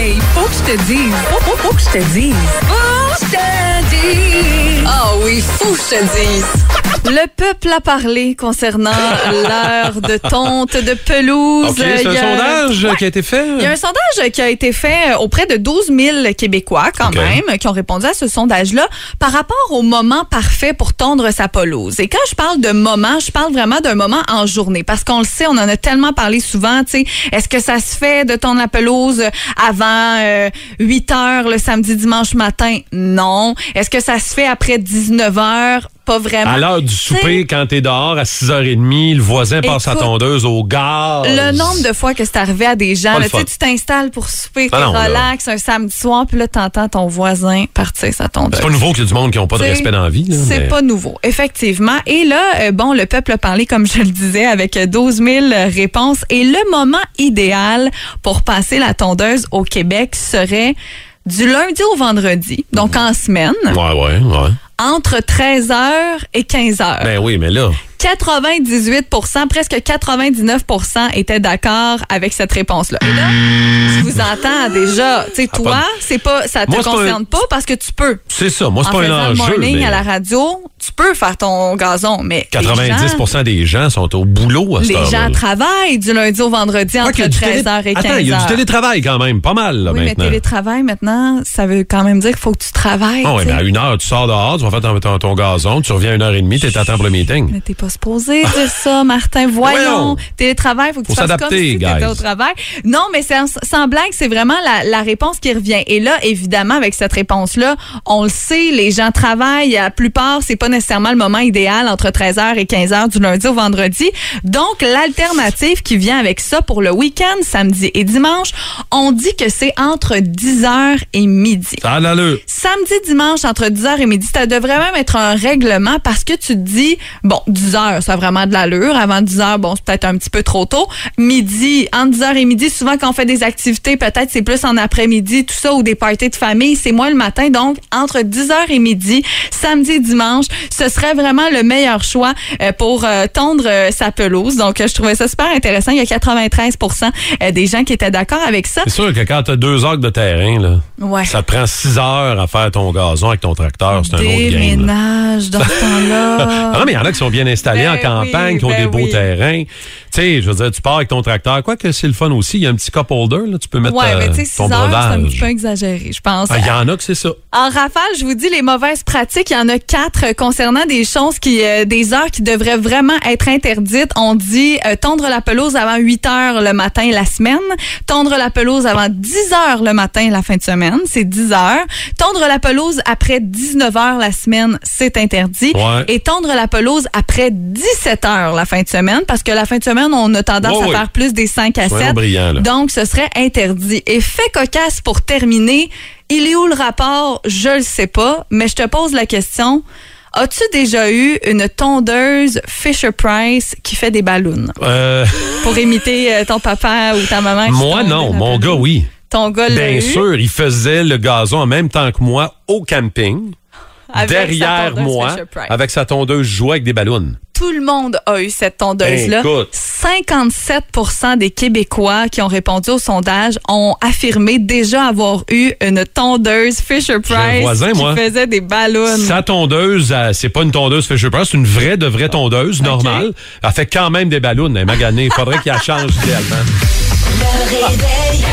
Mais faut que je te dise. Faut, faut, faut que je te dise. Faut que je te dise. Ah oui, que je te dise. Le peuple a parlé concernant l'heure de tonte, de pelouse. OK, c'est un Il y a- sondage qui a été fait. Il y a un sondage qui a été fait auprès de 12 000 Québécois, quand même, qui ont répondu à ce sondage-là par rapport au moment parfait pour tondre sa pelouse. Et quand je parle de moment, je parle vraiment d'un moment en journée. Parce qu'on le sait, on en a tellement parlé souvent, tu sais. Est-ce que ça se fait de tondre la pelouse avant euh, 8 heures le samedi, dimanche matin? Non. Est-ce que ça se fait après 19 heures? Pas vraiment. À l'heure du Tu souper, quand t'es dehors à 6h30, le voisin passe sa tondeuse au gaz. Le nombre de fois que c'est arrivé à des gens, là, tu tu t'installes pour souper, Ah là. relax un samedi soir, puis là, t'entends ton voisin partir sa tondeuse. C'est pas nouveau qu'il y a du monde qui n'ont pas de respect dans la vie. C'est mais- pas nouveau, effectivement. Et là, euh, bon, le peuple a parlé, comme je le disais, avec euh, 12 000 réponses. Et le moment idéal pour passer la tondeuse au Québec serait du lundi au vendredi, donc en semaine, Ouais, ouais, ouais. Entre 13h et 15h. Ben oui, mais là, 98% presque 99% étaient d'accord avec cette réponse-là. Et là, je vous entends déjà. Tu sais, toi, c'est pas, ça te Moi, c'est pas concerne pas, parce que tu peux. c'est ça. Moi, c'est en pas un enjeu. mais à la radio, tu peux faire ton gazon, mais 90 les gens, des gens sont au boulot à cette les gens travaillent du lundi au vendredi entre qu'il y a du télé- 13h et 15h. Attends, il y a du télétravail quand même, pas mal là, oui, mais maintenant. télétravail maintenant, ça veut quand même dire qu'il faut que tu travailles. Ah sais. mais à une heure, tu sors dehors, tu vas faire ton, ton- ton gazon, tu reviens à une heure et demie, t'es à temps pour le meeting. Mais t'es pas supposé dire ça, Martin. Voyons. Télétravail, faut que Faut tu fasses comme si t'étais au travail. Non, mais sans blague, c'est vraiment la, la réponse qui revient. Et là, évidemment, avec cette réponse-là, on le sait, les gens travaillent. La plupart, c'est pas nécessairement le moment idéal entre 13h et 15h du lundi au vendredi. Donc, l'alternative qui vient avec ça pour le week-end, samedi et dimanche, on dit que c'est entre 10h et midi. Ça a. Samedi, dimanche, entre 10h et midi, ça devrait même être un règlement parce que tu te dis, bon, 10h, ça a vraiment de l'allure. Avant 10h, bon, c'est peut-être un petit peu trop tôt. Midi, entre 10h et midi, souvent quand on fait des activités, peut-être c'est plus en après-midi, tout ça, ou des parties de famille, c'est moins le matin. Donc, entre 10h et midi, samedi et dimanche, ce serait vraiment le meilleur choix euh, pour euh, tondre euh, sa pelouse. Donc, je trouvais ça super intéressant. Il y a 93% euh, des gens qui étaient d'accord avec ça. C'est sûr que quand t'as deux heures de terrain, là, Ouais. ça te prend six heures à faire ton gazon avec ton tracteur, c'est un autre Déménage dans ce temps-là. Ah non, mais il y en a qui sont bien installés Ben en campagne, oui, qui ont ben des beaux oui. terrains. Tu sais, je veux dire, tu pars avec ton tracteur. Quoi que c'est le fun aussi, il y a un petit cup holder, là, tu peux mettre Ouais, euh, mais tu sais, 6 ton heures, c'est un petit breuvage. peu exagéré, je pense. Ah, Il y en a que c'est ça. En rafale, je vous dis les mauvaises pratiques. Il y en a quatre euh, concernant des choses qui, euh, des heures qui devraient vraiment être interdites. On dit euh, tondre la pelouse avant 8 heures le matin la semaine, tondre la pelouse avant 10 heures le matin la fin de semaine, c'est 10 heures. Tondre la pelouse après 19 heures la semaine, c'est interdit. Ouais. Et tondre la pelouse après 17 heures la fin de semaine, parce que la fin de semaine, on a tendance à faire plus des 5 à Soyons 7. brillants, là. Donc, ce serait interdit. Et fait cocasse pour terminer, il est où le rapport? Je le sais pas, mais je te pose la question. As-tu déjà eu une tondeuse Fisher Price qui fait des ballons? Euh, pour imiter euh, ton papa ou ta maman? moi, non. Mon gars, oui. Ton gars Bien eu? sûr, il faisait le gazon en même temps que moi au camping, sa derrière moi, avec sa tondeuse jouée avec des ballons. Tout le monde a eu cette tondeuse-là. Écoute. 57% des Québécois qui ont répondu au sondage ont affirmé déjà avoir eu une tondeuse Fisher J'ai un Price voisin, qui moi. faisait des ballons. Sa tondeuse, euh, c'est pas une tondeuse Fisher Price, c'est une vraie de vraie tondeuse normale. Elle fait quand même des ballons. Elle est maganée. Il faudrait qu'elle change idéalement. Le réveil.